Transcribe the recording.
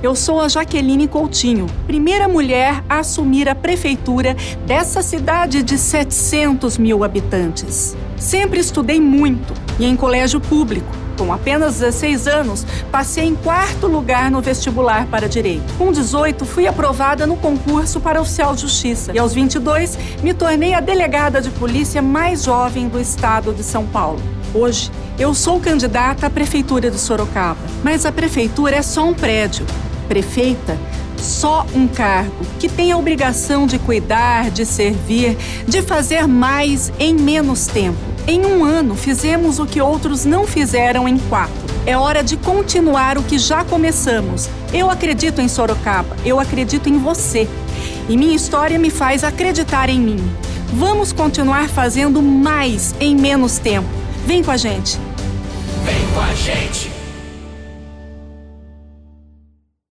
Eu sou a Jaqueline Coutinho, primeira mulher a assumir a prefeitura dessa cidade de 700 mil habitantes. Sempre estudei muito e em colégio público. Com apenas 16 anos, passei em quarto lugar no vestibular para direito. Com 18, fui aprovada no concurso para oficial de justiça. E aos 22, me tornei a delegada de polícia mais jovem do estado de São Paulo. Hoje, eu sou candidata à prefeitura de Sorocaba, mas a prefeitura é só um prédio prefeita só um cargo que tem a obrigação de cuidar, de servir, de fazer mais em menos tempo. Em um ano, fizemos o que outros não fizeram em quatro. É hora de continuar o que já começamos. Eu acredito em Sorocaba, eu acredito em você. E minha história me faz acreditar em mim. Vamos continuar fazendo mais em menos tempo. Vem com a gente. Vem com a gente.